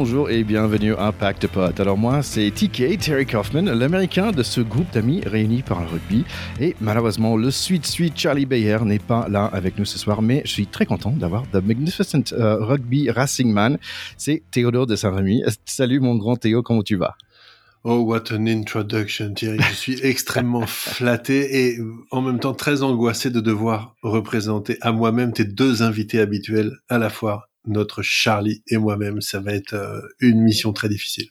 bonjour et bienvenue à Impact. Alors moi, c'est TK, Terry Kaufman, l'américain de ce groupe d'amis réunis par le rugby. Et malheureusement, le sweet sweet Charlie Bayer n'est pas là avec nous ce soir, mais je suis très content d'avoir The Magnificent euh, Rugby Racing Man. C'est Théodore de Saint-Rémy. Salut mon grand Théo, comment tu vas? Oh, what an introduction, Thierry. Je suis extrêmement flatté et en même temps très angoissé de devoir représenter à moi-même tes deux invités habituels à la fois notre Charlie et moi-même. Ça va être euh, une mission très difficile.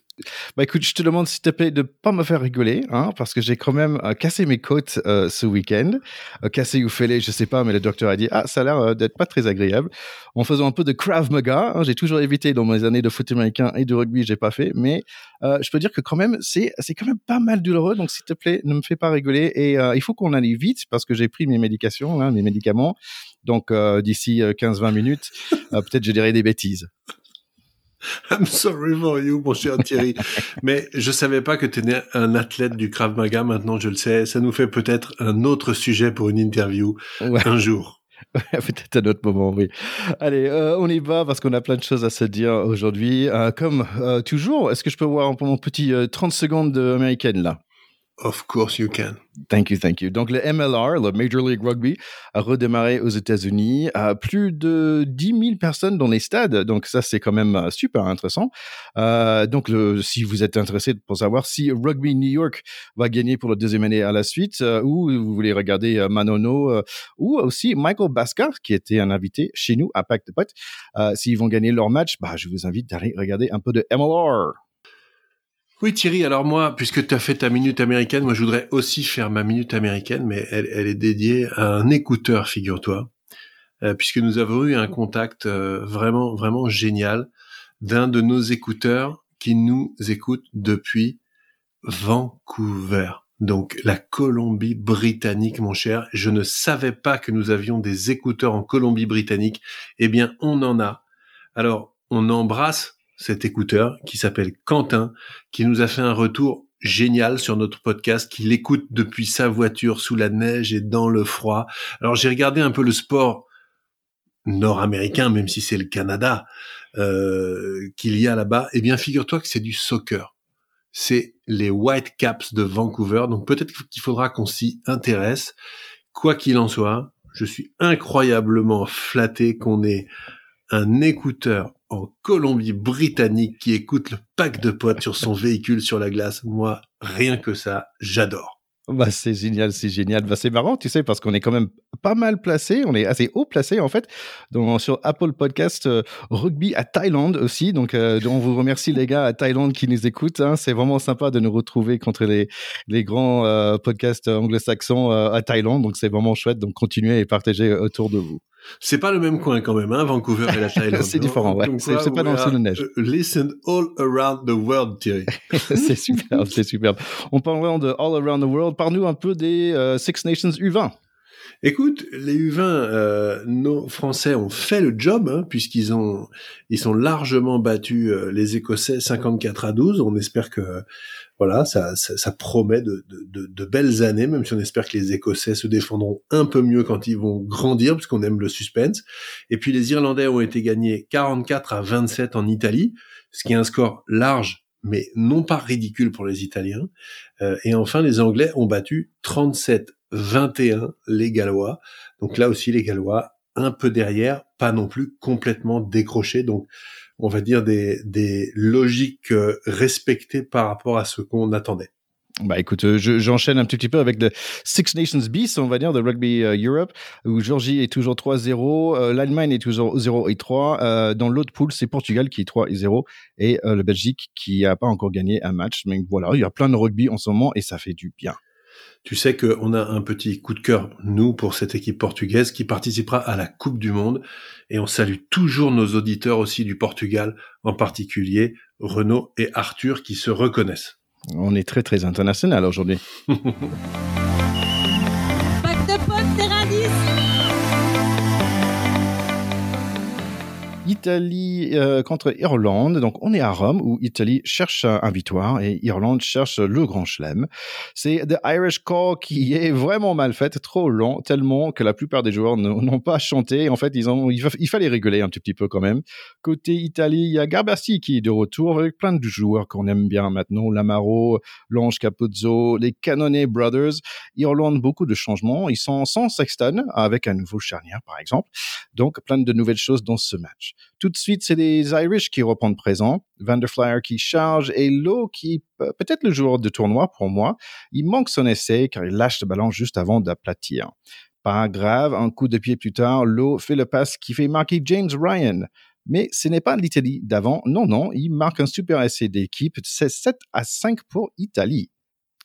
Bah écoute, je te demande s'il te plaît de pas me faire rigoler, hein, parce que j'ai quand même euh, cassé mes côtes euh, ce week-end. Euh, cassé ou fêlé, je sais pas, mais le docteur a dit ah ça a l'air d'être pas très agréable. En faisant un peu de Krav Maga, hein, j'ai toujours évité dans mes années de foot américain et de rugby, j'ai pas fait, mais je peux dire que quand même c'est c'est quand même pas mal douloureux. Donc s'il te plaît, ne me fais pas rigoler et il faut qu'on aille vite parce que j'ai pris mes médications, hein, mes médicaments. Donc d'ici 15-20 minutes, peut-être je dirai des bêtises. I'm sorry for you, mon cher Thierry. Mais je savais pas que tu étais un athlète du Krav Maga. Maintenant, je le sais. Ça nous fait peut-être un autre sujet pour une interview un jour. Peut-être un autre moment, oui. Allez, euh, on y va parce qu'on a plein de choses à se dire aujourd'hui. Euh, comme euh, toujours, est-ce que je peux voir mon petit 30 secondes américaine là? Of course you can. Thank you, thank you. Donc le MLR, le Major League Rugby, a redémarré aux États-Unis. À plus de 10 000 personnes dans les stades. Donc ça, c'est quand même euh, super intéressant. Euh, donc si vous êtes intéressé pour savoir si Rugby New York va gagner pour la deuxième année à la suite, euh, ou vous voulez regarder euh, Manono, euh, ou aussi Michael Bascar, qui était un invité chez nous à Pacte de Potes, s'ils vont gagner leur match, bah, je vous invite d'aller regarder un peu de MLR. Oui Thierry, alors moi, puisque tu as fait ta minute américaine, moi je voudrais aussi faire ma minute américaine, mais elle, elle est dédiée à un écouteur, figure-toi, euh, puisque nous avons eu un contact euh, vraiment, vraiment génial d'un de nos écouteurs qui nous écoute depuis Vancouver. Donc la Colombie-Britannique, mon cher. Je ne savais pas que nous avions des écouteurs en Colombie-Britannique. Eh bien, on en a. Alors, on embrasse cet écouteur qui s'appelle Quentin, qui nous a fait un retour génial sur notre podcast, qu'il écoute depuis sa voiture sous la neige et dans le froid. Alors j'ai regardé un peu le sport nord-américain, même si c'est le Canada euh, qu'il y a là-bas. Eh bien, figure-toi que c'est du soccer. C'est les Whitecaps de Vancouver. Donc peut-être qu'il faudra qu'on s'y intéresse. Quoi qu'il en soit, je suis incroyablement flatté qu'on ait un écouteur en Colombie-Britannique qui écoute le pack de potes sur son véhicule sur la glace. Moi, rien que ça, j'adore. Bah, c'est génial, c'est génial. Bah, c'est marrant, tu sais, parce qu'on est quand même pas mal placé, on est assez haut placé en fait, donc, sur Apple Podcast euh, Rugby à Thaïlande aussi. Donc, euh, on vous remercie les gars à Thaïlande qui nous écoutent. Hein. C'est vraiment sympa de nous retrouver contre les, les grands euh, podcasts anglo-saxons à Thaïlande. Donc, c'est vraiment chouette. Donc, continuez et partagez autour de vous. C'est pas le même coin quand même, hein, Vancouver et la Thaïlande. c'est différent, ouais. C'est pas dans le neige. Listen all around the world, Thierry. c'est superbe, c'est superbe. On parle de all around the world. Parle-nous un peu des euh, Six Nations U20. Écoute, les U20, euh, nos Français ont fait le job hein, puisqu'ils ont, ils sont largement battus euh, les Écossais 54 à 12. On espère que voilà, ça, ça, promet de, de, de, belles années, même si on espère que les Écossais se défendront un peu mieux quand ils vont grandir, puisqu'on aime le suspense. Et puis les Irlandais ont été gagnés 44 à 27 en Italie, ce qui est un score large, mais non pas ridicule pour les Italiens. Euh, et enfin, les Anglais ont battu 37-21 les Gallois. Donc là aussi, les Gallois un peu derrière, pas non plus complètement décrochés. Donc on va dire, des, des logiques euh, respectées par rapport à ce qu'on attendait. Bah écoute, euh, j'enchaîne un petit peu avec le Six Nations Beast, on va dire, de Rugby euh, Europe, où Georgie est toujours 3-0, l'Allemagne est toujours 0 et 3. dans l'autre poule, c'est Portugal qui est 3 et 0, et le Belgique qui n'a pas encore gagné un match. Mais voilà, il y a plein de rugby en ce moment et ça fait du bien. Tu sais qu'on a un petit coup de cœur, nous, pour cette équipe portugaise qui participera à la Coupe du Monde. Et on salue toujours nos auditeurs aussi du Portugal, en particulier Renaud et Arthur qui se reconnaissent. On est très très international aujourd'hui. Italie euh, contre Irlande. Donc, on est à Rome où Italie cherche un victoire et Irlande cherche le grand chelem. C'est The Irish Call qui est vraiment mal fait, trop long, tellement que la plupart des joueurs n'ont pas chanté. En fait, ils ont, il, fallait rigoler un tout petit peu quand même. Côté Italie, il y a Garbassi qui est de retour avec plein de joueurs qu'on aime bien maintenant. Lamaro, Lange Capuzzo, les Cannonier Brothers. Irlande, beaucoup de changements. Ils sont sans Sexton avec un nouveau charnière, par exemple. Donc, plein de nouvelles choses dans ce match. Tout de suite, c'est les Irish qui reprennent présent. Van der Flyer qui charge et Lowe qui, peut-être le joueur de tournoi pour moi, il manque son essai car il lâche le ballon juste avant d'aplatir. Pas grave, un coup de pied plus tard, Lowe fait le passe qui fait marquer James Ryan. Mais ce n'est pas l'Italie d'avant, non, non, il marque un super essai d'équipe, c'est 7 à 5 pour Italie.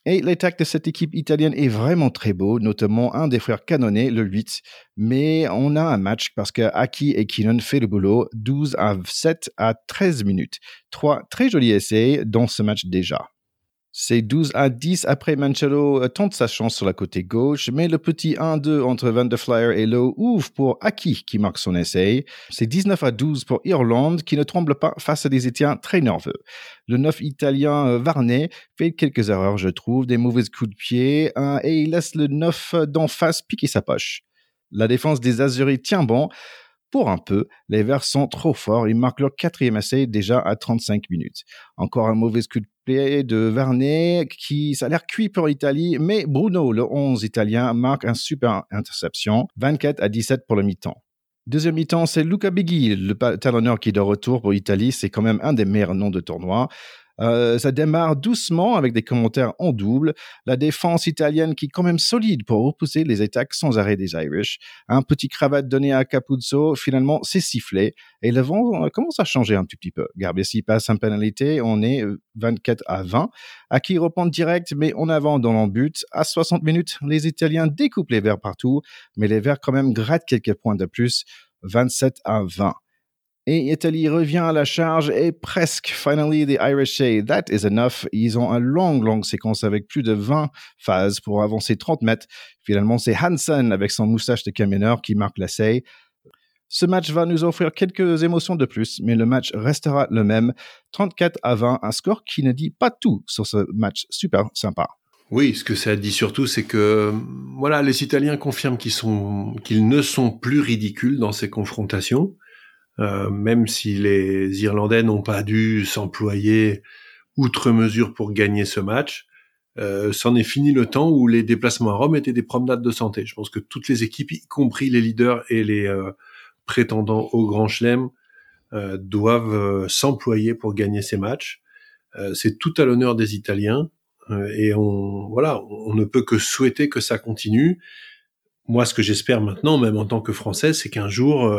Et l'attaque de cette équipe italienne est vraiment très beau, notamment un des frères canonnés, le 8. Mais on a un match parce que Aki et Keenan fait le boulot 12 à 7 à 13 minutes. Trois très jolis essais dans ce match déjà. C'est 12 à 10 après Mancello euh, tente sa chance sur la côté gauche, mais le petit 1-2 entre Van der Flyer et Lowe ouvre pour Aki qui marque son essai. C'est 19 à 12 pour Irlande qui ne tremble pas face à des Étiens très nerveux. Le 9 italien euh, Varney fait quelques erreurs, je trouve, des mauvais coups de pied, et il laisse le 9 d'en face piquer sa poche. La défense des Azuris tient bon, pour un peu, les Verts sont trop forts. Ils marquent leur quatrième essai déjà à 35 minutes. Encore un mauvais coup de de Varney qui, ça a l'air cuit pour l'Italie, mais Bruno, le 11 italien, marque un super interception. 24 à 17 pour le mi-temps. Deuxième mi-temps, c'est Luca Bighi, le talonneur qui est de retour pour l'Italie. C'est quand même un des meilleurs noms de tournoi. Euh, ça démarre doucement avec des commentaires en double. La défense italienne qui est quand même solide pour repousser les attaques sans arrêt des Irish. Un petit cravate donné à Capuzzo, finalement, c'est sifflé. Et le vent euh, commence à changer un petit peu. Garbessi passe en pénalité, on est 24 euh, à 20. Aki reprend direct, mais on avance dans l'embut. À 60 minutes, les Italiens découpent les verts partout, mais les verts quand même grattent quelques points de plus. 27 à 20. Et Italie revient à la charge et presque, finally, the Irish say that is enough. Ils ont une longue, longue séquence avec plus de 20 phases pour avancer 30 mètres. Finalement, c'est Hansen avec son moustache de camionneur qui marque l'essai. Ce match va nous offrir quelques émotions de plus, mais le match restera le même. 34 à 20, un score qui ne dit pas tout sur ce match super sympa. Oui, ce que ça dit surtout, c'est que voilà, les Italiens confirment qu'ils ne sont plus ridicules dans ces confrontations. Euh, même si les Irlandais n'ont pas dû s'employer outre mesure pour gagner ce match, euh, c'en est fini le temps où les déplacements à Rome étaient des promenades de santé. Je pense que toutes les équipes, y compris les leaders et les euh, prétendants au Grand Chelem, euh, doivent s'employer pour gagner ces matchs. C'est tout à l'honneur des Italiens et on voilà, on ne peut que souhaiter que ça continue. Moi, ce que j'espère maintenant, même en tant que Français, c'est qu'un jour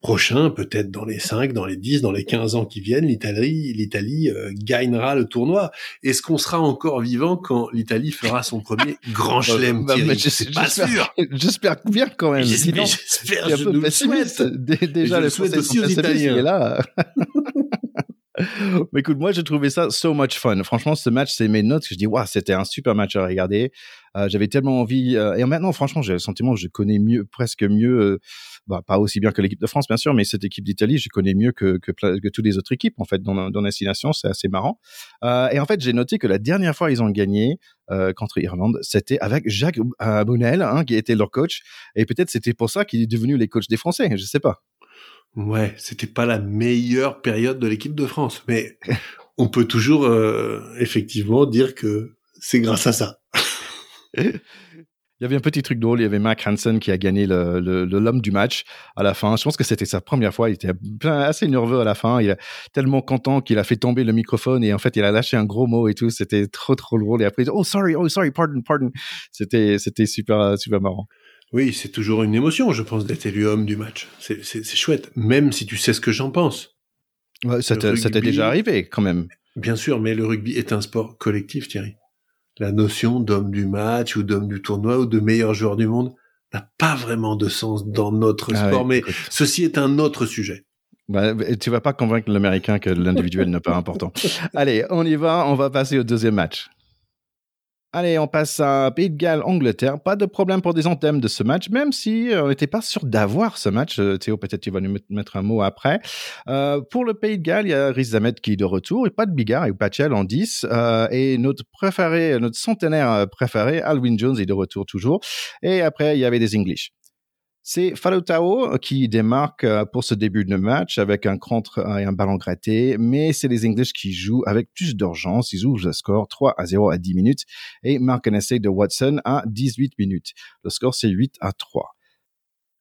prochain, peut-être dans les 5, dans les 10, dans les 15 ans qui viennent, l'Italie, l'Italie euh, gagnera le tournoi. Est-ce qu'on sera encore vivant quand l'Italie fera son premier grand bah, chelem bah, C'est pas sûr. J'espère bien quand même. J'espère, je nous le souhaite. Déjà, le souhaite aussi aux Italiens. Là. Mais écoute, moi, j'ai trouvé ça so much fun. Franchement, ce match, c'est mes notes. Je dis, waouh, c'était un super match à regarder. Euh, j'avais tellement envie. Euh, et maintenant, franchement, j'ai le sentiment que je connais mieux, presque mieux, euh, bah, pas aussi bien que l'équipe de France, bien sûr, mais cette équipe d'Italie, je connais mieux que, que, que toutes les autres équipes, en fait, dans, dans destination. C'est assez marrant. et en fait, j'ai noté que la dernière fois ils ont gagné contre Irlande, c'était avec Jacques Bonnel, hein, qui était leur coach. Et peut-être c'était pour ça qu'il est devenu les coachs des Français. Je sais pas. Ouais, c'était pas la meilleure période de l'équipe de France, mais on peut toujours euh, effectivement dire que c'est grâce à ça. Il y avait un petit truc drôle, il y avait Mac Hansen qui a gagné le, l'homme du match à la fin. Je pense que c'était sa première fois, il était assez nerveux à la fin, il est tellement content qu'il a fait tomber le microphone et en fait il a lâché un gros mot et tout, c'était trop trop drôle et après oh sorry, oh sorry, pardon, pardon. C'était c'était super super marrant. Oui, c'est toujours une émotion, je pense, d'être élu homme du match. C'est chouette, même si tu sais ce que j'en pense. Ouais, ça t'est déjà arrivé, quand même. Bien sûr, mais le rugby est un sport collectif, Thierry. La notion d'homme du match ou d'homme du tournoi ou de meilleur joueur du monde n'a pas vraiment de sens dans notre ah sport, mais ceci est un autre sujet. Bah, tu vas pas convaincre l'Américain que l'individuel n'est pas important. Allez, on y va, on va passer au deuxième match. Allez, on passe à Pays de Galles, Angleterre. Pas de problème pour des anthèmes de ce match, même si euh, on n'était pas sûr d'avoir ce match. Euh, Théo, peut-être tu vas nous mettre un mot après. Euh, pour le Pays de Galles, il y a Riz Ahmed qui est de retour, et pas de Bigard et Pachel en 10. Euh, et notre préféré, notre centenaire préféré, Alwyn Jones, est de retour toujours. Et après, il y avait des English. C'est Falutao qui démarque euh, pour ce début de match avec un contre et un ballon gratté, mais c'est les English qui jouent avec plus d'urgence. Ils ouvrent le score 3 à 0 à 10 minutes et marquent un essai de Watson à 18 minutes. Le score, c'est 8 à 3.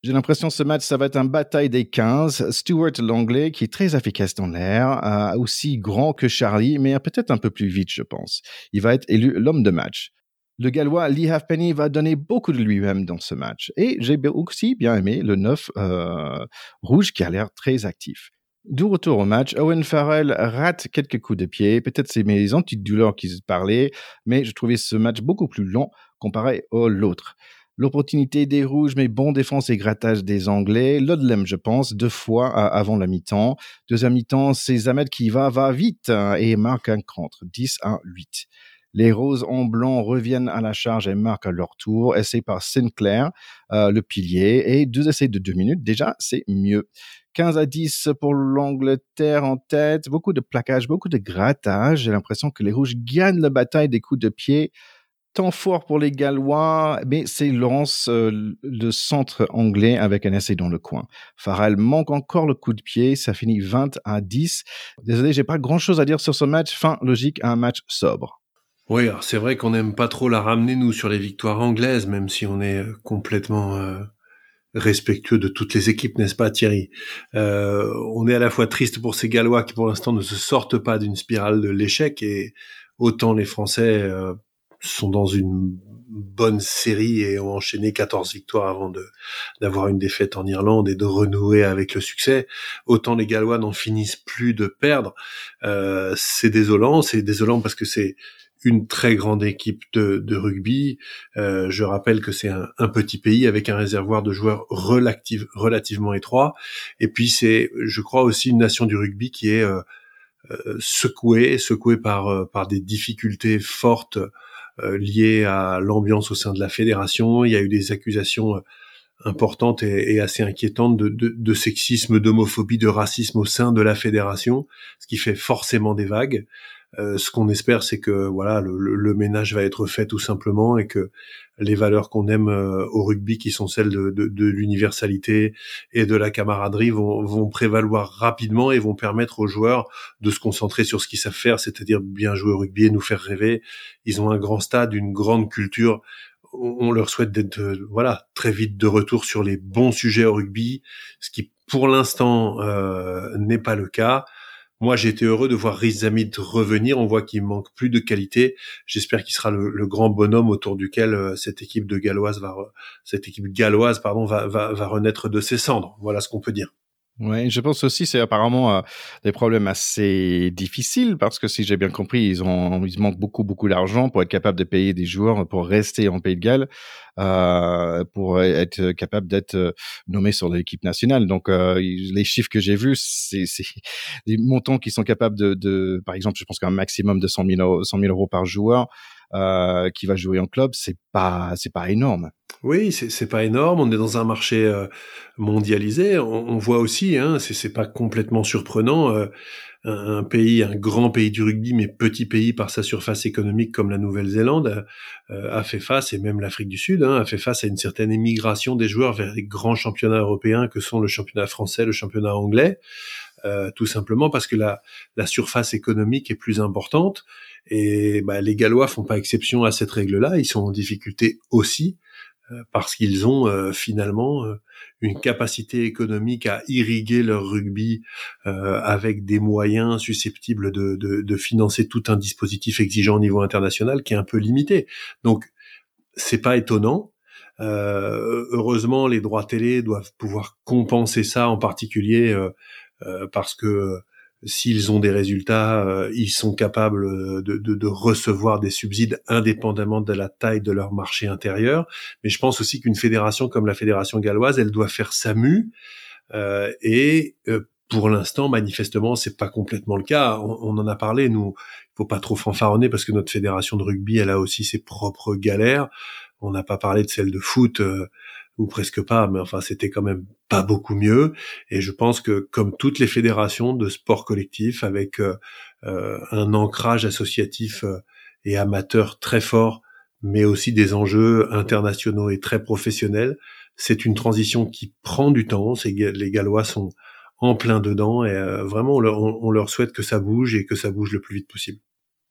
J'ai l'impression ce match, ça va être un bataille des 15. Stuart Langley, qui est très efficace dans l'air, euh, aussi grand que Charlie, mais peut-être un peu plus vite, je pense. Il va être élu l'homme de match. Le Gallois Lee Halfpenny va donner beaucoup de lui-même dans ce match. Et j'ai aussi bien aimé le 9 euh, rouge qui a l'air très actif. Du retour au match, Owen Farrell rate quelques coups de pied. Peut-être c'est mes antidouleurs qui se parlaient, mais je trouvais ce match beaucoup plus long comparé à l'autre. L'opportunité des rouges, mais bon défense et grattage des Anglais. Lodlem, je pense, deux fois avant la mi-temps. Deuxième mi-temps, c'est Zamed qui va, va vite hein, et marque un contre, 10 à 8. Les Roses en blanc reviennent à la charge et marquent leur tour. Essai par Sinclair, euh, le pilier, et deux essais de deux minutes. Déjà, c'est mieux. 15 à 10 pour l'Angleterre en tête. Beaucoup de plaquage, beaucoup de grattage. J'ai l'impression que les Rouges gagnent la bataille des coups de pied. Tant fort pour les Gallois, mais c'est Lance, euh, le centre anglais, avec un essai dans le coin. Farrell manque encore le coup de pied. Ça finit 20 à 10. Désolé, j'ai pas grand chose à dire sur ce match. Fin logique un match sobre. Oui, c'est vrai qu'on n'aime pas trop la ramener, nous, sur les victoires anglaises, même si on est euh, complètement euh, respectueux de toutes les équipes, n'est-ce pas, Thierry? Euh, On est à la fois triste pour ces Gallois qui, pour l'instant, ne se sortent pas d'une spirale de l'échec, et autant les Français sont dans une bonne série et ont enchaîné 14 victoires avant de d'avoir une défaite en Irlande et de renouer avec le succès. Autant les Gallois n'en finissent plus de perdre. c'est désolant, c'est désolant parce que c'est une très grande équipe de, de rugby. Euh, je rappelle que c'est un, un, petit pays avec un réservoir de joueurs relative, relativement étroit. Et puis c'est, je crois aussi une nation du rugby qui est euh, euh secouée, secouée par euh, par des difficultés fortes euh, liées à l'ambiance au sein de la fédération. Il y a eu des accusations importantes et, et assez inquiétantes de, de, de sexisme, d'homophobie, de racisme au sein de la fédération, ce qui fait forcément des vagues. Euh, ce qu'on espère, c'est que voilà, le, ménage va être fait tout simplement et que les valeurs qu'on aime euh, au rugby, qui sont celles de, l'universalité et de la camaraderie, vont, prévaloir rapidement et vont permettre aux joueurs de se concentrer sur ce qu'ils savent faire, c'est-à-dire bien jouer au rugby et nous faire rêver. Ils ont un grand stade, une grande culture. On leur souhaite d'être voilà très vite de retour sur les bons sujets au rugby, ce qui pour l'instant euh, n'est pas le cas. Moi, j'ai été heureux de voir Riz Zamid revenir. On voit qu'il manque plus de qualité. J'espère qu'il sera le, grand bonhomme autour duquel euh, cette équipe de galloise va, cette équipe galloise, pardon, va, va, va renaître de ses cendres. Voilà ce qu'on peut dire. Oui, je pense aussi c'est apparemment euh, des problèmes assez difficiles parce que si j'ai bien compris, ils ont ils manquent beaucoup beaucoup d'argent pour être capable de payer des joueurs pour rester en Pays de Galles, euh, pour être capable d'être euh, nommé sur l'équipe nationale. Donc euh, les chiffres que j'ai vus, c'est des montants qui sont capables de, de par exemple, je pense qu'un maximum de 100 000, euros, 100 000 euros par joueur euh, qui va jouer en club, c'est pas c'est pas énorme. Oui, c'est pas énorme. On est dans un marché euh, mondialisé. On, on, voit aussi, hein, c'est pas complètement surprenant. Euh, un, pays, un grand pays du rugby, mais petit pays par sa surface économique comme la Nouvelle-Zélande, euh, a fait face, et même l'Afrique du Sud, hein, a fait face à une certaine émigration des joueurs vers les grands championnats européens que sont le championnat français, le championnat anglais. tout simplement parce que la, la surface économique est plus importante et bah, les Gallois font pas exception à cette règle-là. Ils sont en difficulté aussi euh, parce qu'ils ont euh, finalement euh, une capacité économique à irriguer leur rugby avec des moyens susceptibles de, de, de, financer tout un dispositif exigeant au niveau international qui est un peu limité. Donc c'est pas étonnant. heureusement, les droits télé doivent pouvoir compenser ça, en particulier parce que s'ils ont des résultats, euh, ils sont capables euh, de, de, de, recevoir des subsides indépendamment de la taille de leur marché intérieur. Mais je pense aussi qu'une fédération comme la fédération galloise, elle doit faire sa mue. Euh, et euh, pour l'instant, manifestement, c'est pas complètement le cas. On, on, en a parlé. Nous, faut pas trop fanfaronner parce que notre fédération de rugby, elle a aussi ses propres galères. On n'a pas parlé de celle de foot euh, ou presque pas, mais enfin c'était quand même pas beaucoup mieux. Et je pense que comme toutes les fédérations de sport collectif, avec euh, euh, un ancrage associatif et amateur très fort, mais aussi des enjeux internationaux et très professionnels, c'est une transition qui prend du temps. Les Gallois sont en plein dedans et vraiment on leur souhaite que ça bouge et que ça bouge le plus vite possible.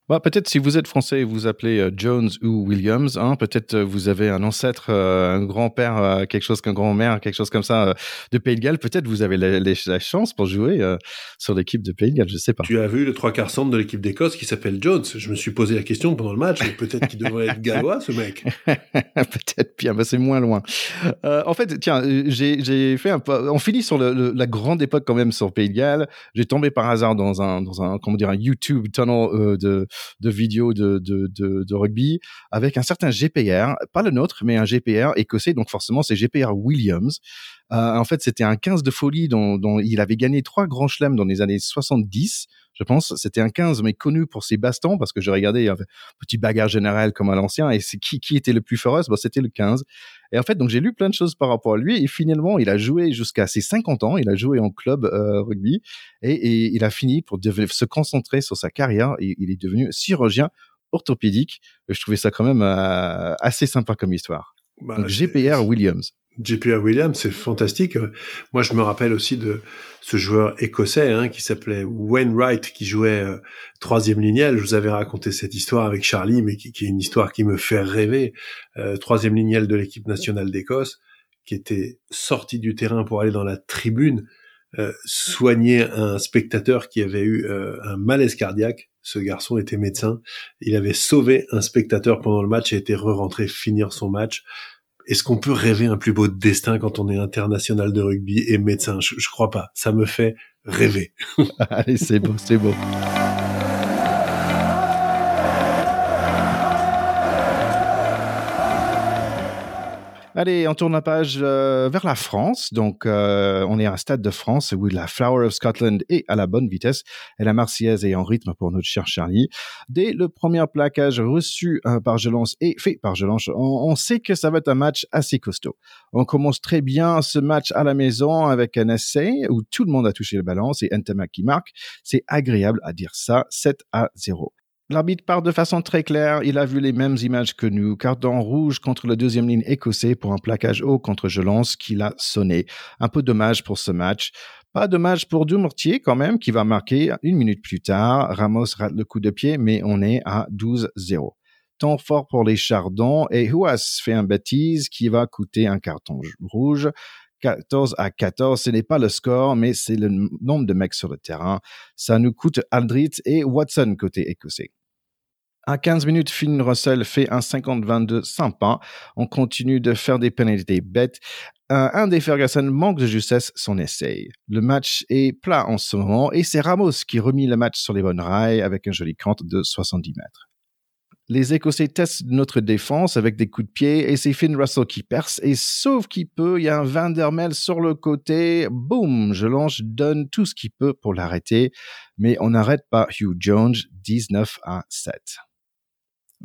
Bah, peut-être si vous êtes français et vous appelez euh, Jones ou Williams, hein, peut-être euh, vous avez un ancêtre, euh, un grand-père, quelque chose qu'un grand-mère, quelque chose comme ça de Pays de Galles. Peut-être vous avez la, la, chance pour jouer sur l'équipe de Pays de Galles, je sais pas. Tu as vu le trois quarts centre de l'équipe d'Écosse qui s'appelle Jones. Je me suis posé la question pendant le match. Peut-être qu'il devrait être gallois, ce mec. peut-être bien, mais c'est moins loin. en fait, tiens, j'ai fait un peu. On finit sur le, la grande époque quand même sur Pays de Galles. J'ai tombé par hasard dans un, dans un, comment dire, un YouTube tunnel de de vidéos de, de, de, rugby avec un certain GPR, pas le nôtre, mais un GPR écossais, donc forcément c'est GPR Williams. Euh, en fait, c'était un 15 de folie dont, il avait gagné trois grands chelems dans les années 70, je pense. C'était un 15, mais connu pour ses bastons, parce que j'ai regardé, il y avait un petit bagarre général comme à l'ancien, et c'est qui, qui était le plus féroce? Bon, C'était le 15. Et en fait, donc j'ai lu plein de choses par rapport à lui, et finalement, il a joué jusqu'à ses 50 ans, il a joué en club euh, rugby, et, et, il a fini pour se concentrer sur sa carrière, et il est devenu chirurgien orthopédique. Je trouvais ça quand même euh, assez sympa comme histoire. Bah, GPR Williams. JPR Williams, c'est fantastique. Moi, je me rappelle aussi de ce joueur écossais hein, qui s'appelait Wainwright, qui jouait euh, troisième lignel. Je vous avais raconté cette histoire avec Charlie, mais qui, est une histoire qui me fait rêver. Euh, troisième lignel de l'équipe nationale d'Écosse, qui était sorti du terrain pour aller dans la tribune euh, soigner un spectateur qui avait eu un malaise cardiaque. Ce garçon était médecin. Il avait sauvé un spectateur pendant le match et était re-rentré finir son match est-ce qu'on peut rêver un plus beau destin quand on est international de rugby et médecin? Je, je crois pas. Ça me fait rêver. Allez, c'est beau, c'est beau. Allez, on tourne la page euh, vers la France. Donc, euh, on est à un stade de France où la Flower of Scotland est à la bonne vitesse et la Marseillaise est en rythme pour notre cher Charlie. Dès le premier plaquage reçu euh, par Gelance et fait par Gelance, on, on, sait que ça va être un match assez costaud. On commence très bien ce match à la maison avec un essai où tout le monde a touché le ballon. C'est Entema qui marque. C'est agréable à dire ça. 7 à 0. L'arbitre part de façon très claire. Il a vu les mêmes images que nous. Carton rouge contre la deuxième ligne écossais pour un plaquage haut contre Gelance qu'il a sonné. Un peu dommage pour ce match. Pas dommage pour Dumortier quand même qui va marquer une minute plus tard. Ramos rate le coup de pied mais on est à 12-0. Temps fort pour les Chardons et Huas fait un bêtise qui va coûter un carton rouge. 14 à 14, ce n'est pas le score, mais c'est le nombre de mecs sur le terrain. Ça nous coûte Aldrit et Watson côté écossais. À 15 minutes, Finn Russell fait un 50-22 sympa. On continue de faire des pénalités bêtes. Un, des Ferguson manque de justesse son essai. Le match est plat en ce moment et c'est Ramos qui remet le match sur les bonnes rails avec un joli crante de 70 mètres. Les Écossais testent notre défense avec des coups de pied et c'est Finn Russell qui perce et sauf qu'il peut, il y a un Vandermel sur le côté. Boum, je lance, donne tout ce qu'il peut pour l'arrêter, mais on n'arrête pas Hugh Jones 19 à 7.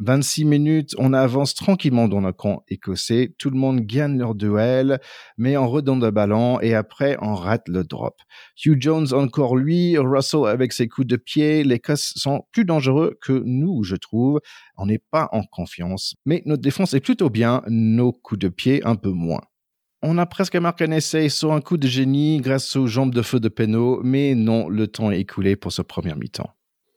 26 minutes, on avance tranquillement dans le camp écossais. Tout le monde gagne leur duel, mais on redonne le ballon et après on rate le drop. Hugh Jones encore lui, Russell avec ses coups de pied. Les Écosse sont plus dangereux que nous, je trouve. On n'est pas en confiance, mais notre défense est plutôt bien, nos coups de pied un peu moins. On a presque marqué un essai sur un coup de génie grâce aux jambes de feu de Penaud, mais non, le temps est écoulé pour ce premier mi-temps.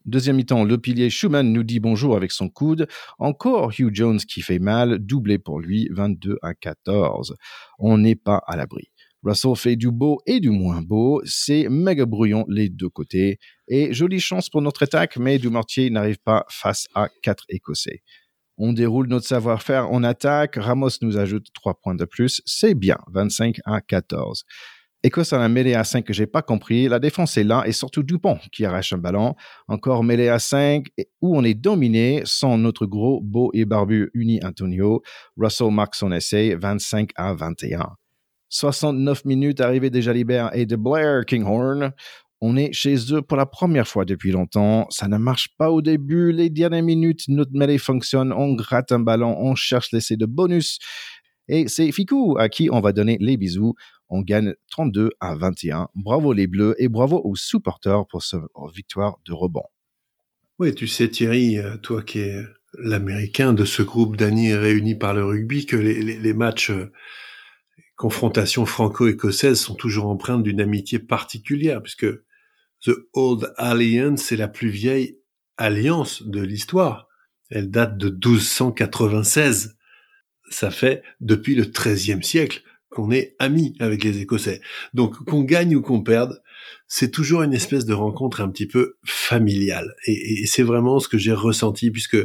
Deuxième mi-temps, le pilier Schumann nous dit bonjour avec son coude. Encore Hugh Jones qui fait mal, doublé pour lui, 22 à 14. On n'est pas à l'abri. Russell fait du beau et du moins beau. C'est méga brouillon les deux côtés. Et jolie chance pour notre attaque, mais Dumortier n'arrive pas face à quatre Écossais. On déroule notre savoir-faire en attaque. Ramos nous ajoute trois points de plus. C'est bien, 25 à 14. Écosse a un mêlée à 5 que j'ai pas compris. La défense est là et surtout Dupont qui arrache un ballon. Encore mêlée à 5 où on est dominé sans notre gros, beau et barbu uni Antonio. Russell marque son essai 25 à 21. 69 minutes, arrivée de Jalibert et de Blair Kinghorn. On est chez eux pour la première fois depuis longtemps. Ça ne marche pas au début. Les dernières minutes, notre mêlée fonctionne. On gratte un ballon, on cherche l'essai de bonus. Et c'est Fikou à qui on va donner les bisous. On gagne 32 à 21. Bravo les Bleus et bravo aux supporters pour cette victoire de rebond. Oui, tu sais Thierry, euh, toi qui es l'américain de ce groupe d'amis réunis par le rugby, que les, matchs euh, confrontations franco-écossaises sont toujours empreintes d'une amitié particulière, puisque The Old Alliance c'est la plus vieille alliance de l'histoire. Elle date de 1296. Ça fait depuis le XIIIe siècle qu'on est amis avec les Écossais. Donc qu'on gagne ou qu'on perde, c'est toujours une espèce de rencontre un petit peu familiale. Et, c'est vraiment ce que j'ai ressenti, puisque,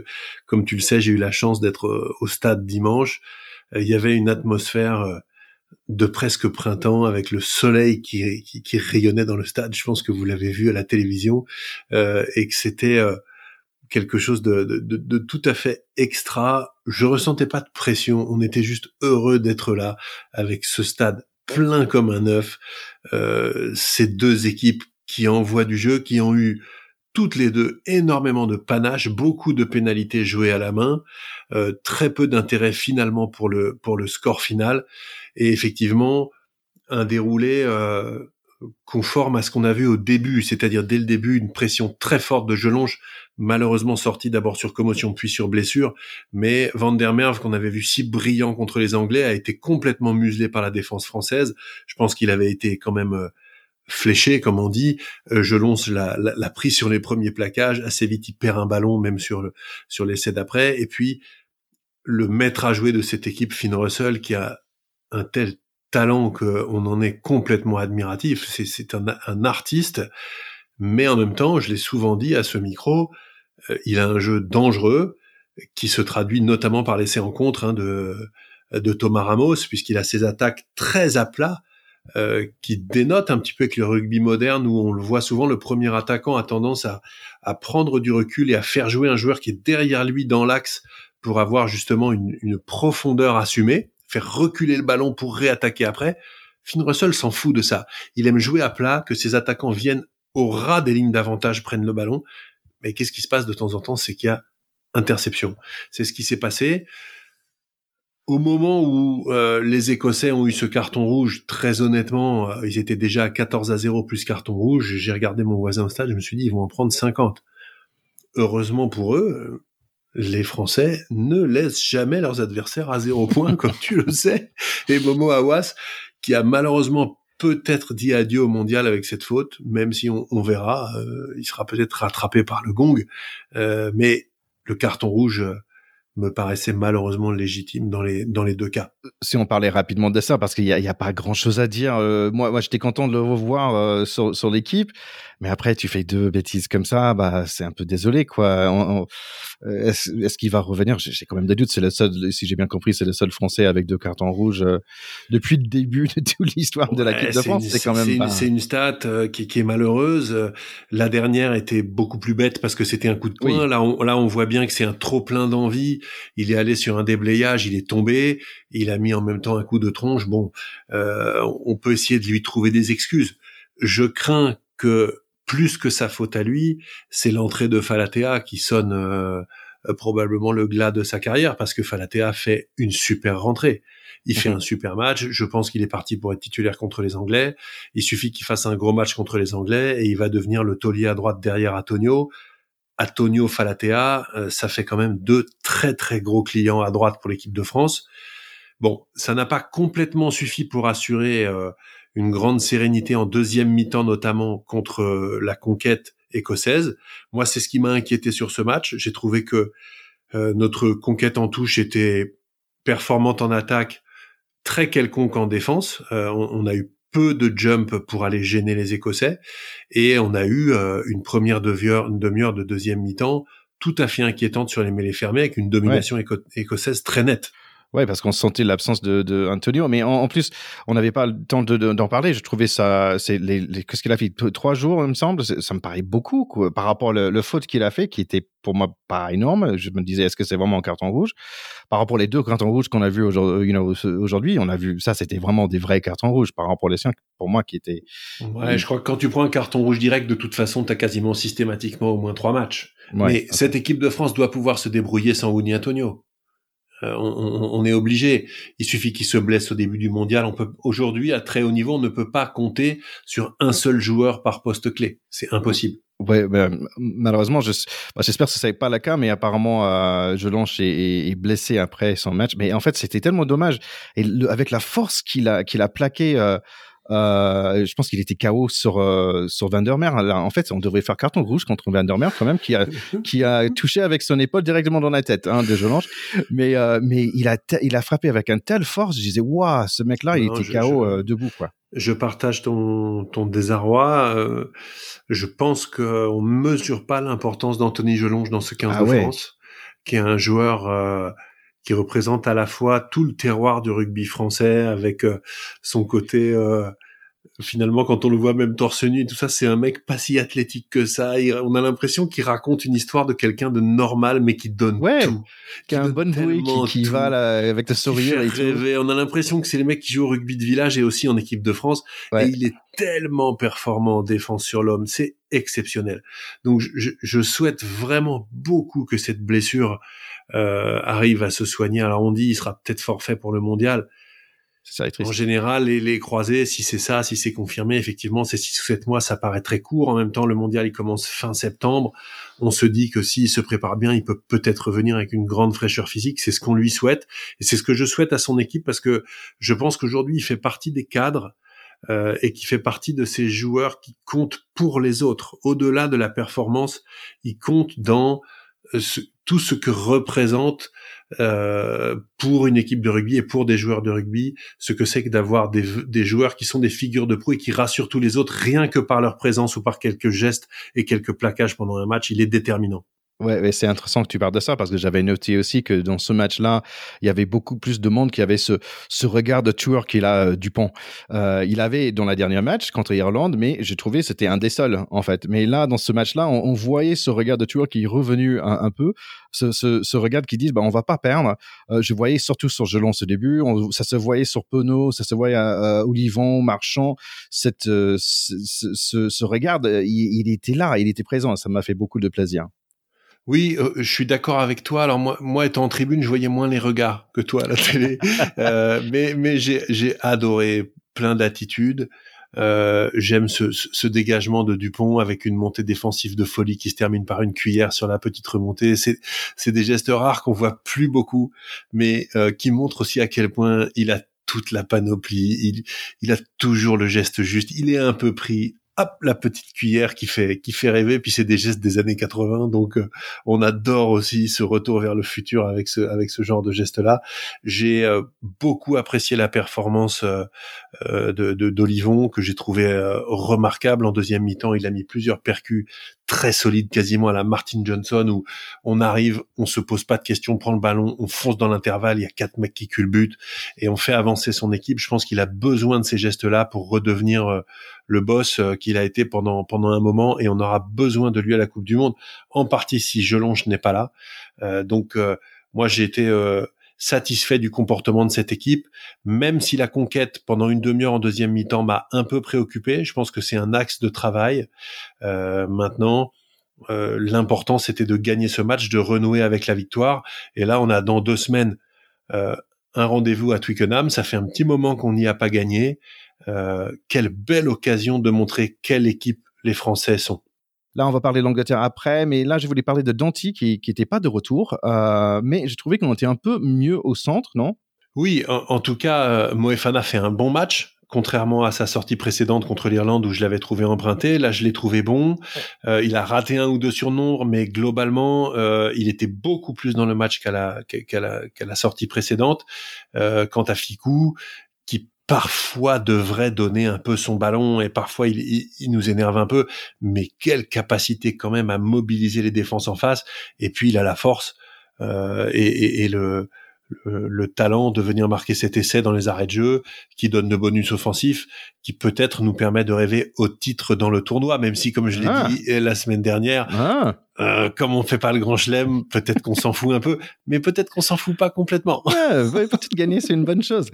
comme tu le sais, j'ai eu la chance d'être euh, au stade dimanche. Euh, il y avait une atmosphère euh, de presque printemps avec le soleil qui, qui, rayonnait dans le stade. Je pense que vous l'avez vu à la télévision et que c'était quelque chose de, de, de, tout à fait extra. Je ressentais pas de pression. On était juste heureux d'être là avec ce stade plein comme un œuf. Euh, ces deux équipes qui envoient du jeu, qui ont eu toutes les deux énormément de panache, beaucoup de pénalités jouées à la main, euh, très peu d'intérêt finalement pour le pour le score final, et effectivement un déroulé euh, conforme à ce qu'on a vu au début, c'est-à-dire dès le début une pression très forte de Gelonge, malheureusement sortie d'abord sur commotion puis sur blessure, mais Van der Merve qu'on avait vu si brillant contre les Anglais a été complètement muselé par la défense française. Je pense qu'il avait été quand même euh, fléché, comme on dit. Euh, Gelonge l'a, l'a, pris sur les premiers plaquages, assez vite il perd un ballon même sur le sur l'essai d'après, et puis le maître à jouer de cette équipe, Finn Russell, qui a un tel talent qu'on en est complètement admiratif. C'est un, artiste, mais en même temps, je l'ai souvent dit à ce micro, il a un jeu dangereux qui se traduit notamment par l'essai en contre hein, de, de Thomas Ramos, puisqu'il a ses attaques très à plat, euh, qui dénotent un petit peu avec le rugby moderne où on le voit souvent, le premier attaquant a tendance à, à prendre du recul et à faire jouer un joueur qui est derrière lui dans l'axe pour avoir justement une, une profondeur assumée faire reculer le ballon pour réattaquer après. Finn Russell s'en fout de ça. Il aime jouer à plat, que ses attaquants viennent au ras des lignes d'avantage, prennent le ballon. Mais qu'est-ce qui se passe de temps en temps C'est qu'il y a interception. C'est ce qui s'est passé. Au moment où euh, les Écossais ont eu ce carton rouge, très honnêtement, euh, ils étaient déjà à 14 à 0 plus carton rouge. J'ai regardé mon voisin au stade, je me suis dit, ils vont en prendre 50. Heureusement pour eux, les Français ne laissent jamais leurs adversaires à zéro point, comme tu le sais. Et Momo Awas, qui a malheureusement peut-être dit adieu au mondial avec cette faute, même si on, verra, euh, il sera peut-être rattrapé par le gong. Euh, mais le carton rouge me paraissait malheureusement légitime dans les dans les deux cas. Si on parlait rapidement de ça, parce qu'il y a, pas grand chose à dire. Euh, moi, moi, j'étais content de le revoir sur, sur l'équipe. Mais après, tu fais deux bêtises comme ça, bah c'est un peu désolé quoi. est-ce, est-ce qu'il va revenir? J'ai, quand même des doutes. C'est le seul, si j'ai bien compris, c'est le seul Français avec deux cartons rouges euh, depuis le début de toute l'histoire de la Coupe de France. C'est, quand même. C'est, une, stat euh, qui, qui, est malheureuse. La dernière était beaucoup plus bête parce que c'était un coup de poing. Là, on, là, on voit bien que c'est un trop plein d'envie. Il est allé sur un déblayage, il est tombé. Il a mis en même temps un coup de tronche. Bon, euh, on peut essayer de lui trouver des excuses. Je crains que plus que sa faute à lui, c'est l'entrée de Falatea qui sonne euh, probablement le glas de sa carrière parce que Falatea fait une super rentrée. Il fait mhm. un super match. Je pense qu'il est parti pour être titulaire contre les Anglais. Il suffit qu'il fasse un gros match contre les Anglais et il va devenir le taulier à droite derrière Antonio. Antonio Falatea, euh, ça fait quand même deux très très gros clients à droite pour l'équipe de France. Bon, ça n'a pas complètement suffi pour assurer euh, une grande sérénité en deuxième mi-temps notamment contre euh, la conquête écossaise. Moi, c'est ce qui m'a inquiété sur ce match. J'ai trouvé que euh, notre conquête en touche était performante en attaque, très quelconque en défense. Euh, on, a eu peu de jump pour aller gêner les Écossais et on a eu une première demi-heure de deuxième mi-temps tout à fait inquiétante sur les mêlées fermées avec une domination écossaise très nette. Ouais, parce qu'on sentait l'absence de, de, Antonio, mais en, plus, on n'avait pas le temps d'en de, parler. Je trouvais ça, c'est les, les qu'est-ce qu'il a fait? Trois jours, il me semble. Ça me paraît beaucoup quoi, par rapport le, le faute qu'il a fait, qui était pour moi pas énorme. Je me disais, est-ce que c'est vraiment un carton rouge? Par rapport aux deux cartons rouges qu'on a vus aujourd'hui, you know, aujourd'hui, on a vu ça, c'était vraiment des vrais cartons rouges par rapport aux siens, pour moi, qui étaient. Ouais, je crois que quand tu prends un carton rouge direct, de toute façon, tu as quasiment systématiquement au moins trois matchs. mais cette équipe de France doit pouvoir se débrouiller sans Winnie Antonio. Euh, on, est obligé. Il suffit qu'il se blesse au début du mondial. On peut aujourd'hui à très haut niveau, on ne peut pas compter sur un seul joueur par poste clé. C'est impossible. Ouais, ben, malheureusement, bah, j'espère que ce n'est pas le cas, mais apparemment, euh, est, est, blessé après son match. Mais en fait, c'était tellement dommage. Et avec la force qu'il a, qu'il a plaqué euh, euh, je pense qu'il était KO sur euh, sur Vandermeer. En fait, on devrait faire carton rouge contre Vandermeer quand même, qui a qui a touché avec son épaule directement dans la tête hein, de Jolange. Mais euh, mais il a il a frappé avec un tel force. Je disais waouh, ce mec-là, il était KO euh, debout quoi. Je partage ton ton désarroi. Euh, je pense qu'on mesure pas l'importance d'Anthony Jelonge dans ce 15 ah de France, qui est un joueur qui représente à la fois tout le terroir du rugby français avec euh, son côté euh, finalement quand on le voit même torse nu et tout ça c'est un mec pas si athlétique que ça. On a l'impression qu'il raconte une histoire de quelqu'un de normal mais qui donne tout. qui a un bon bruit qui, va là, avec le sourire et tout. on a l'impression que c'est les mecs qui jouent au rugby de village et aussi en équipe de France. Et il est tellement performant en défense sur l'homme. C'est exceptionnel. Donc je, je souhaite vraiment beaucoup que cette blessure arrive à se soigner. Alors on dit il sera peut-être forfait pour le mondial. Ça, en général, les, les croisés, si c'est ça, si c'est confirmé, effectivement, c'est 6 ou 7 mois, ça paraît très court. En même temps, le mondial, il commence fin septembre. On se dit que s'il se prépare bien, il peut peut-être revenir avec une grande fraîcheur physique. C'est ce qu'on lui souhaite. Et c'est ce que je souhaite à son équipe parce que je pense qu'aujourd'hui, il fait partie des cadres euh, et qui fait partie de ces joueurs qui comptent pour les autres. Au-delà de la performance, il compte dans euh, tout ce que représente euh, pour une équipe de rugby et pour des joueurs de rugby, ce que c'est que d'avoir des, des, joueurs qui sont des figures de proue et qui rassurent tous les autres rien que par leur présence ou par quelques gestes et quelques plaquages pendant un match, il est déterminant. Ouais, c'est intéressant que tu parles de ça parce que j'avais noté aussi que dans ce match-là, il y avait beaucoup plus de monde qui avait ce, ce regard de tueur qu'il a euh, Dupont. Euh, il avait dans la dernière match contre Irlande, mais j'ai trouvé c'était un des seuls en fait. Mais là, dans ce match-là, on, voyait ce regard de tueur qui est revenu un, peu, ce, ce, ce, regard qui dit bah on va pas perdre. Euh, je voyais surtout sur Gelon ce début, ça se voyait sur Penaud, ça se voyait à, Olivon, Marchand. Cette, ce, ce, ce, regard, il, il était là, il était présent. Ça m'a fait beaucoup de plaisir. Oui, euh, je suis d'accord avec toi. Alors moi, moi étant en tribune, je voyais moins les regards que toi à la télé, euh, mais mais j'ai adoré plein d'attitudes. Euh, J'aime ce, ce, dégagement de Dupont avec une montée défensive de folie qui se termine par une cuillère sur la petite remontée. C'est des gestes rares qu'on voit plus beaucoup, mais euh, qui montrent aussi à quel point il a toute la panoplie. Il, il a toujours le geste juste. Il est un peu pris hop, la petite cuillère qui fait qui fait rêver. Puis c'est des gestes des années 80, donc euh, on adore aussi ce retour vers le futur avec ce avec ce genre de geste là. J'ai euh, beaucoup apprécié la performance euh, de d'Olivon que j'ai trouvé remarquable en deuxième mi-temps. Il a mis plusieurs percus très solides, quasiment à la Martin Johnson où on arrive, on se pose pas de questions, on prend le ballon, on fonce dans l'intervalle, il y a quatre mecs qui culbutent et on fait avancer son équipe. Je pense qu'il a besoin de ces gestes là pour redevenir le boss euh, qu'il a été pendant pendant un moment et on aura besoin de lui à la Coupe du Monde en partie si Jelonge n'est pas là euh, donc euh, moi j'ai été satisfait du comportement de cette équipe, même si la conquête pendant une demi-heure en deuxième mi-temps m'a un peu préoccupé. Je pense que c'est un axe de travail. maintenant, l'important c'était de gagner ce match, de renouer avec la victoire. Et là, on a dans deux semaines un rendez-vous à Twickenham. Ça fait un petit moment qu'on n'y a pas gagné. Euh, quelle belle occasion de montrer quelle équipe les Français sont. Là, on va parler de l'Angleterre après, mais là, je voulais parler de Danti qui n'était pas de retour, euh, mais j'ai trouvé qu'on était un peu mieux au centre, non? Oui, en, tout cas, euh, Moefana fait un bon match, contrairement à sa sortie précédente contre l'Irlande où je l'avais trouvé emprunté. Là, je l'ai trouvé bon. Euh, il a raté un ou deux surnombres, mais globalement, il était beaucoup plus dans le match qu'à la, sortie précédente. Quant à Ficou, parfois devrait donner un peu son ballon et parfois il, il, nous énerve un peu, mais quelle capacité quand même à mobiliser les défenses en face. Et puis il a la force euh, et, et, et, le, le, talent de venir marquer cet essai dans les arrêts de jeu, qui donne de bonus offensifs, qui peut-être nous permet de rêver au titre dans le tournoi, même si, comme je l'ai ah. dit la semaine dernière, ah. euh, comme on fait pas le grand chelem, peut-être qu'on s'en fout un peu, mais peut-être qu'on s'en fout pas complètement. peut-être gagner, c'est une bonne chose.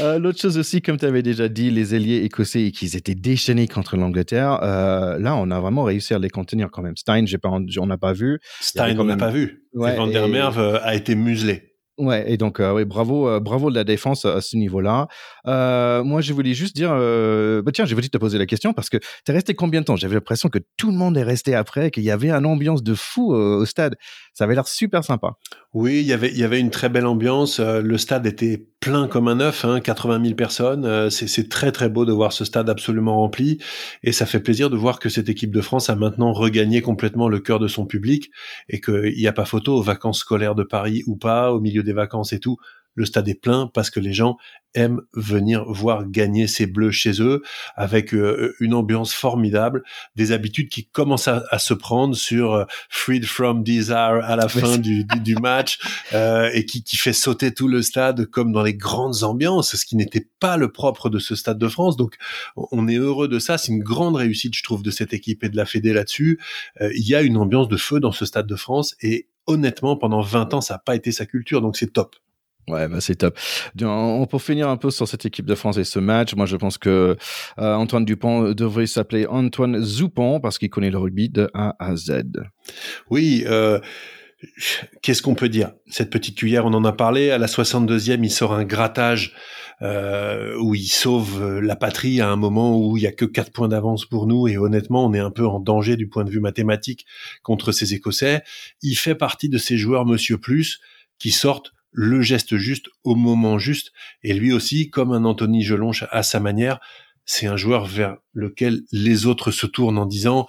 Euh, l'autre chose aussi, comme tu avais déjà dit, les ailiers écossais qui étaient déchaînés contre l'Angleterre, euh, là, on a vraiment réussi à les contenir quand même. Stein, j'ai pas, on n'a pas vu. Stein, on n'a pas vu. Van der a été muselé. Ouais, et donc euh, bravo, euh, bravo de la défense à ce niveau-là. Euh, moi, je voulais juste dire, euh, bah tiens, j'ai voulu te poser la question parce que tu es resté combien de temps? J'avais l'impression que tout le monde est resté après, qu'il y avait une ambiance de fou au stade. Ça avait l'air super sympa. Oui, il y avait, il y avait une très belle ambiance. le stade était plein comme un œuf, hein, 80 000 personnes. c'est très très beau de voir ce stade absolument rempli, et ça fait plaisir de voir que cette équipe de France a maintenant regagné complètement le cœur de son public et qu'il n'y a pas photo aux vacances scolaires de Paris ou pas, au milieu des vacances et tout le stade est plein parce que les gens aiment venir voir gagner ces bleus chez eux avec euh, une ambiance formidable, des habitudes qui commencent à, se prendre sur euh, Freed from Desire à la fin du, match euh, et qui, qui fait sauter tout le stade comme dans les grandes ambiances, ce qui n'était pas le propre de ce stade de France. Donc on est heureux de ça, c'est une grande réussite je trouve de cette équipe et de la Fédé là-dessus. il y a une ambiance de feu dans ce stade de France et honnêtement pendant 20 ans ça n'a pas été sa culture donc c'est top. Ouais, bah c'est top. Pour finir un peu sur cette équipe de France et ce match, moi je pense que euh, Antoine Dupont devrait s'appeler Antoine Zoupon parce qu'il connaît le rugby de A à Z. Oui, euh, qu'est-ce qu'on peut dire? Cette petite cuillère, on en a parlé. À la 62e, il sort un grattage euh, où il sauve la patrie à un moment où il y a que quatre points d'avance pour nous et honnêtement, on est un peu en danger du point de vue mathématique contre ces Écossais. Il fait partie de ces joueurs Monsieur Plus qui sortent le geste juste au moment juste. Et lui aussi, comme un Anthony Gelonche à sa manière, c'est un joueur vers lequel les autres se tournent en disant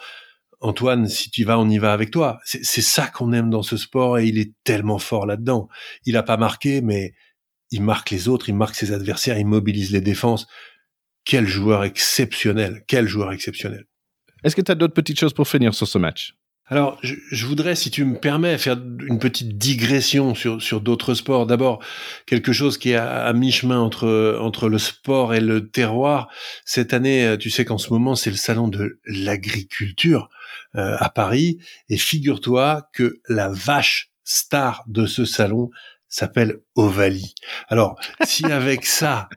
Antoine, si tu vas, on y va avec toi. C'est ça qu'on aime dans ce sport et il est tellement fort là-dedans. Il a pas marqué, mais il marque les autres, il marque ses adversaires, il mobilise les défenses. Quel joueur exceptionnel, quel joueur exceptionnel. Est-ce que tu as d'autres petites choses pour finir sur ce match? Alors, je, voudrais, si tu me permets, faire une petite digression sur, sur d'autres sports. D'abord, quelque chose qui est à, mi-chemin entre, entre le sport et le terroir. Cette année, tu sais qu'en ce moment, c'est le salon de l'agriculture euh, à Paris. Et figure-toi que la vache star de ce salon s'appelle Ovalie. Alors, si avec ça,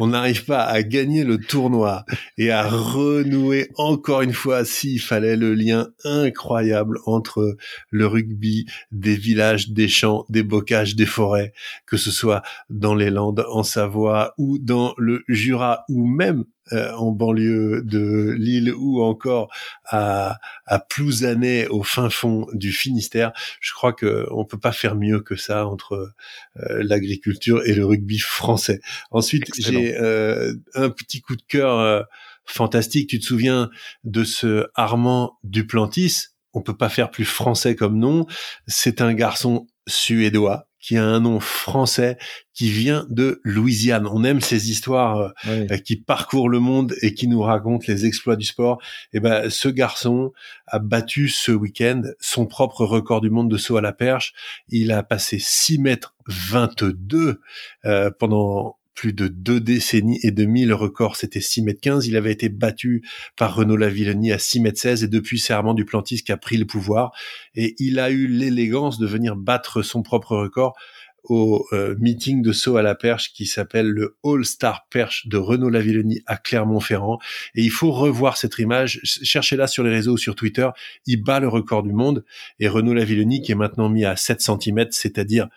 on n'arrive pas à gagner le tournoi et à renouer encore une fois s'il fallait le lien incroyable entre le rugby des villages, des champs, des bocages, des forêts, que ce soit dans les Landes, en Savoie ou dans le Jura ou même euh, en banlieue de Lille ou encore à, à Plouzané au fin fond du Finistère. Je crois que on peut pas faire mieux que ça entre euh, l'agriculture et le rugby français. Ensuite, j'ai euh, un petit coup de cœur fantastique. Tu te souviens de ce Armand Duplantis? On peut pas faire plus français comme nom. C'est un garçon suédois qui a un nom français, qui vient de Louisiane. On aime ces histoires euh, euh, qui parcourent le monde et qui nous racontent les exploits du sport. Et eh ben, ce garçon a battu ce week-end son propre record du monde de saut à la perche. Il a passé 6 mètres 22 euh, pendant plus de deux décennies et demi. Le record, c'était 6 mètres 15. Il avait été battu par Renaud Lavillenie à 6 mètres 16 et depuis, c'est Armand Duplantis qui a pris le pouvoir et il a eu l'élégance de venir battre son propre record au euh, meeting de saut à la perche qui s'appelle le All-Star Perche de Renaud Lavillenie à Clermont-Ferrand. Et il faut revoir cette image. Cherchez-la sur les réseaux ou sur Twitter. Il bat le record du monde. Et Renaud Lavillenie, qui est maintenant mis à 7 cm, c'est-à-dire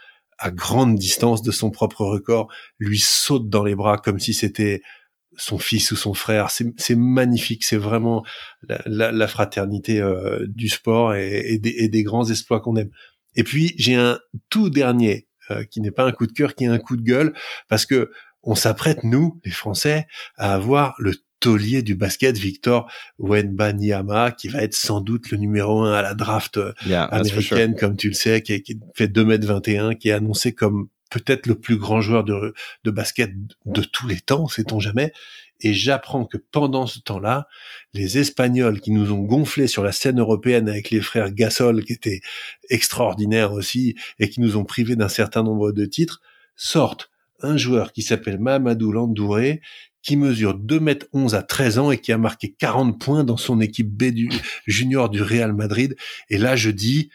à grande distance de son propre record, lui saute dans les bras comme si c'était son fils ou son frère. C'est magnifique, c'est vraiment la, fraternité euh, du sport et, des, grands exploits qu'on aime. Et puis j'ai un tout dernier euh, qui n'est pas un coup de cœur, qui est un coup de gueule, parce que on s'apprête nous, les Français, à avoir le taulier du basket, Victor Wenbanyama, qui va être sans doute le numéro un à la draft euh, américaine, comme tu le sais, qui, qui fait 2m21, qui est annoncé comme peut-être le plus grand joueur de, de basket de tous les temps, sait-on jamais. Et j'apprends que pendant ce temps-là, les Espagnols qui nous ont gonflé sur la scène européenne avec les frères Gasol, qui étaient extraordinaires aussi, et qui nous ont privés d'un certain nombre de titres, sortent un joueur qui s'appelle Mamadou Landouré, qui mesure 2 mètres 11 à 13 ans et qui a marqué 40 points dans son équipe B du junior du Real Madrid. Et là, je dis,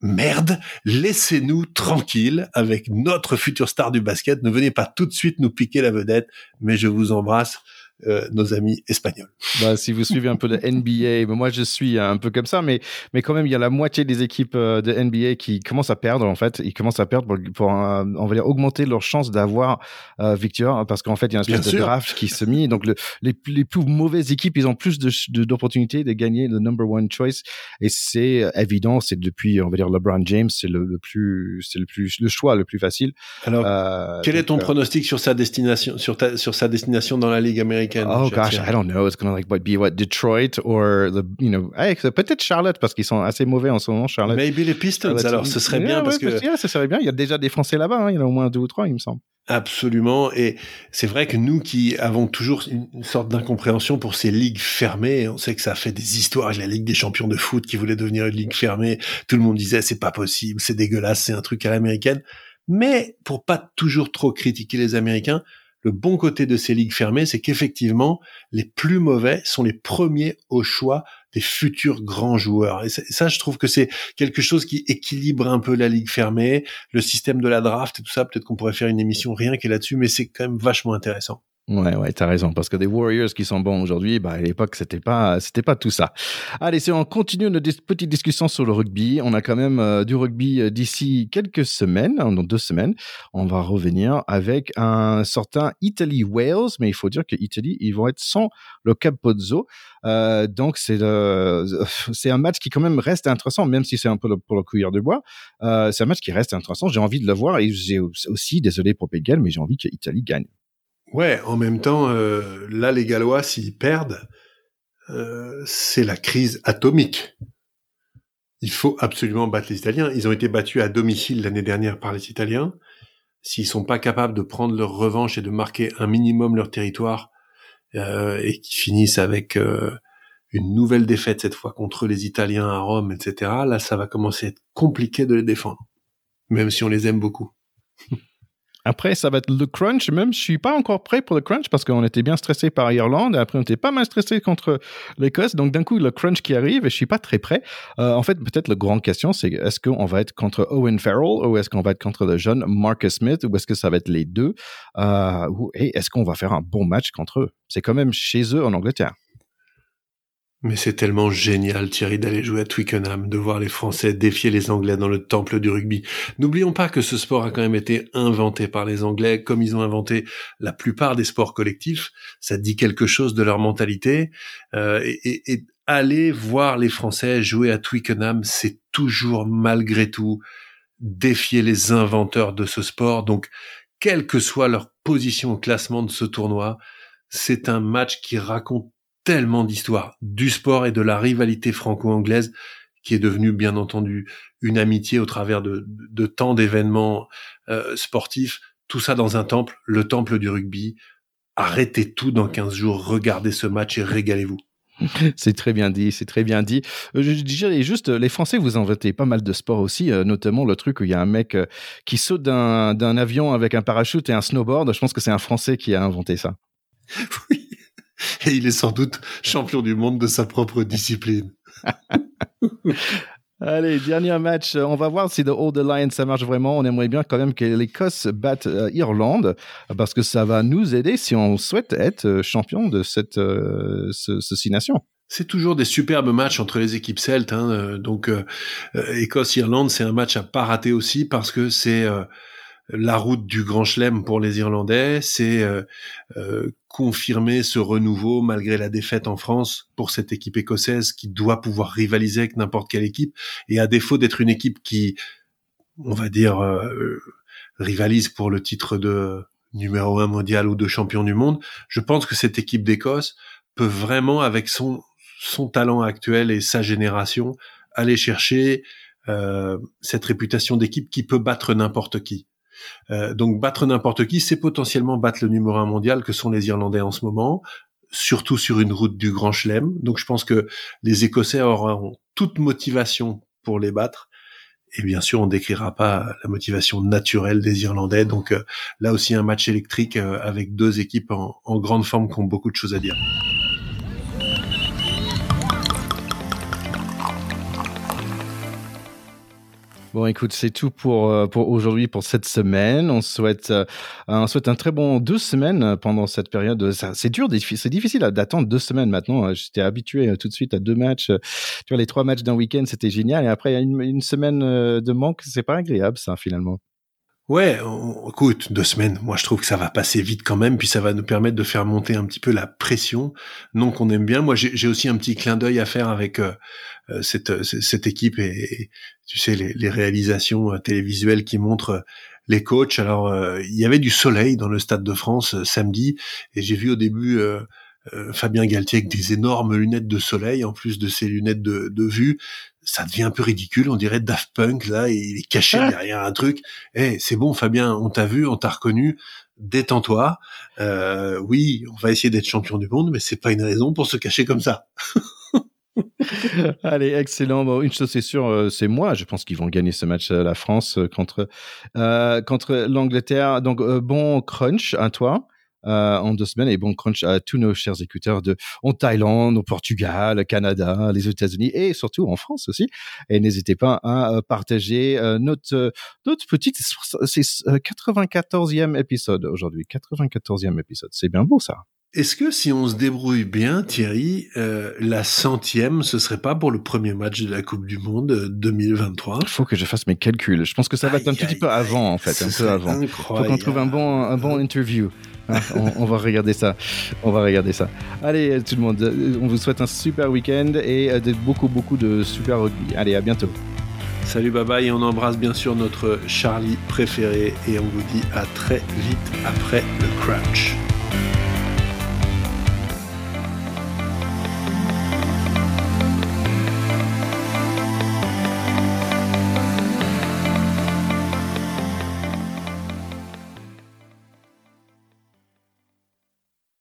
merde, laissez-nous tranquilles avec notre future star du basket. Ne venez pas tout de suite nous piquer la vedette, mais je vous embrasse. Euh, nos amis espagnols. Bah, si vous suivez un peu de NBA, moi je suis un peu comme ça, mais, mais quand même, il y a la moitié des équipes euh, de NBA qui commencent à perdre, en fait. Ils commencent à perdre pour, pour on va dire, augmenter leur chance d'avoir euh, victoire, parce qu'en fait, il y a un espèce de draft qui se met. Donc, le, les, les, plus mauvaises équipes, ils ont plus d'opportunités de, de, gagner le number one choice. Et c'est évident, c'est depuis, on va dire, LeBron James, c'est le, le, plus, c'est le plus, le choix le plus facile. Alors, quel est ton pronostic sur sa destination, sur, ta, sur sa destination dans la Ligue américaine? Oh gosh, I don't know. It's gonna like what be what Detroit or the you know peut-être Charlotte parce qu'ils sont assez mauvais en ce moment. Charlotte. Maybe les Pistons. Alors ce serait bien parce que yeah, ce serait bien. Il y a déjà des Français là-bas. Hein. Il y en a au moins deux ou trois, il me semble. Absolument. Et c'est vrai que nous qui avons toujours une sorte d'incompréhension pour ces ligues fermées, on sait que ça a fait des histoires. La Ligue des champions de foot qui voulait devenir une ligue fermée, tout le monde disait c'est pas possible, c'est dégueulasse, c'est un truc à l'américaine. Mais pour pas toujours trop critiquer les Américains, le bon côté de ces ligues fermées, c'est qu'effectivement, les plus mauvais sont les premiers au choix des futurs grands joueurs. Et ça, je trouve que c'est quelque chose qui équilibre un peu la ligue fermée, le système de la draft et tout ça. Peut-être qu'on pourrait faire une émission rien qu'est là-dessus, mais c'est quand même vachement intéressant. Ouais, ouais, t'as raison. Parce que des Warriors qui sont bons aujourd'hui, bah, à l'époque, c'était pas, c'était pas tout ça. Allez, si on continue notre petite discussion sur le rugby, on a quand même euh, du rugby euh, d'ici quelques semaines, dans deux semaines. On va revenir avec un certain Italy-Wales, mais il faut dire que Italy, ils vont être sans le Capozzo. Euh, donc, c'est, c'est un match qui quand même reste intéressant, même si c'est un peu pour le cuillère de bois. Euh, c'est un match qui reste intéressant. J'ai envie de le voir et j'ai aussi, désolé pour Pégal, mais j'ai envie que Italie gagne. Ouais, en même temps, euh, là, les Gallois, s'ils perdent, euh, c'est la crise atomique. Il faut absolument battre les Italiens. Ils ont été battus à domicile l'année dernière par les Italiens. S'ils sont pas capables de prendre leur revanche et de marquer un minimum leur territoire, euh, et qu'ils finissent avec une nouvelle défaite cette fois contre les Italiens à Rome, etc., là, ça va commencer à être compliqué de les défendre, même si on les aime beaucoup. Après, ça va être le crunch. Même, je suis pas encore prêt pour le crunch parce qu'on était bien stressé par Irlande. Et après, on était pas mal stressé contre l'Écosse. Donc, d'un coup, le crunch qui arrive et je suis pas très prêt. Euh, en fait, peut-être la grande question, c'est est-ce qu'on va être contre Owen Farrell ou est-ce qu'on va être contre le jeune Marcus Smith ou est-ce que ça va être les deux? Euh, et est-ce qu'on va faire un bon match contre eux? C'est quand même chez eux en Angleterre. Mais c'est tellement génial, Thierry, d'aller jouer à Twickenham, de voir les Français défier les Anglais dans le temple du rugby. N'oublions pas que ce sport a quand même été inventé par les Anglais, comme ils ont inventé la plupart des sports collectifs. Ça dit quelque chose de leur mentalité. Euh, et, et, aller voir les Français jouer à Twickenham, c'est toujours malgré tout défier les inventeurs de ce sport. Donc, quelle que soit leur position au classement de ce tournoi, c'est un match qui raconte tellement d'histoires du sport et de la rivalité franco-anglaise qui est devenue bien entendu une amitié au travers de, de tant d'événements euh, sportifs. Tout ça dans un temple, le temple du rugby. Arrêtez tout dans 15 jours, regardez ce match et régalez-vous. C'est très bien dit, c'est très bien dit. Euh, je dirais juste, les Français, vous inventez pas mal de sports aussi, euh, notamment le truc où il y a un mec qui saute d'un avion avec un parachute et un snowboard. Je pense que c'est un Français qui a inventé ça. Oui, et il est sans doute champion du monde de sa propre discipline. Allez, dernier match. On va voir si The Old Alliance, ça marche vraiment. On aimerait bien quand même que l'Écosse batte euh, Irlande parce que ça va nous aider si on souhaite être euh, champion de cette euh, ce, ce nation. C'est toujours des superbes matchs entre les équipes celtes. Hein. Donc, Écosse-Irlande, c'est un match à pas rater aussi parce que c'est la route du Grand Chelem pour les Irlandais, c'est euh, euh, confirmer ce renouveau malgré la défaite en France pour cette équipe écossaise qui doit pouvoir rivaliser avec n'importe quelle équipe. Et à défaut d'être une équipe qui, on va dire, euh, rivalise pour le titre de numéro un mondial ou de champion du monde, je pense que cette équipe d'Écosse peut vraiment, avec son, son talent actuel et sa génération, aller chercher cette réputation d'équipe qui peut battre n'importe qui. Euh, donc battre n'importe qui, c'est potentiellement battre le numéro un mondial que sont les Irlandais en ce moment, surtout sur une route du Grand Chelem. Donc je pense que les Écossais auront toute motivation pour les battre. et bien sûr, on décrira pas la motivation naturelle des Irlandais. Donc là aussi, un match électrique avec deux équipes en, en grande forme qui ont beaucoup de choses à dire. Bon, écoute, c'est tout pour, euh, pour aujourd'hui, pour cette semaine. On souhaite, euh, on souhaite un très bon deux semaines pendant cette période. C'est dur, c'est difficile d'attendre deux semaines maintenant. J'étais habitué euh, tout de suite à deux matchs. Tu vois, les trois matchs d'un week-end, c'était génial. Et après, une, une semaine de manque. C'est pas agréable, ça, finalement. Ouais, écoute, deux semaines, moi je trouve que ça va passer vite quand même, puis ça va nous permettre de faire monter un petit peu la pression, non qu'on aime bien. Moi j'ai aussi un petit clin d'œil à faire avec euh, euh, cette, cette équipe et, tu sais les, les, réalisations euh, télévisuelles qui montrent les coachs. Alors il y avait du soleil dans le Stade de France samedi, et j'ai vu au début Fabien Galtier avec des énormes lunettes de soleil en plus de ses lunettes de, de vue ça devient un peu ridicule. On dirait Daft Punk là, il est caché ah. derrière un truc. Eh, c'est bon, Fabien, on t'a vu, on t'a reconnu. Détends-toi. Euh, oui, on va essayer d'être champion du monde, mais c'est pas une raison pour se cacher comme ça. Allez, excellent. Une chose c'est sûre, euh, c'est moi. Je pense qu'ils vont gagner ce match, euh, la France contre euh, contre l'Angleterre. Donc bon crunch à toi. En deux semaines. Et bon crunch à tous nos chers écouteurs de en Thaïlande, au Portugal, Canada, les États-Unis et surtout en France aussi. Et n'hésitez pas à partager notre notre petite c'est 94e épisode aujourd'hui, 94e épisode. C'est bien beau ça. Est-ce que si on se débrouille bien, Thierry, la centième, ce serait pas pour le premier match de la Coupe du Monde 2023 Il faut que je fasse mes calculs. Je pense que ça va être un petit peu avant, en fait, un peu avant. Il faut qu'on trouve un bon, un bon interview. Ah, on, va regarder ça. On va regarder ça. Allez, tout le monde, euh, on vous souhaite un super week-end et euh, beaucoup, beaucoup de super rugby. Allez, à bientôt. Salut, bye bye, et on embrasse bien sûr notre Charlie préféré et on vous dit à très vite après le crunch.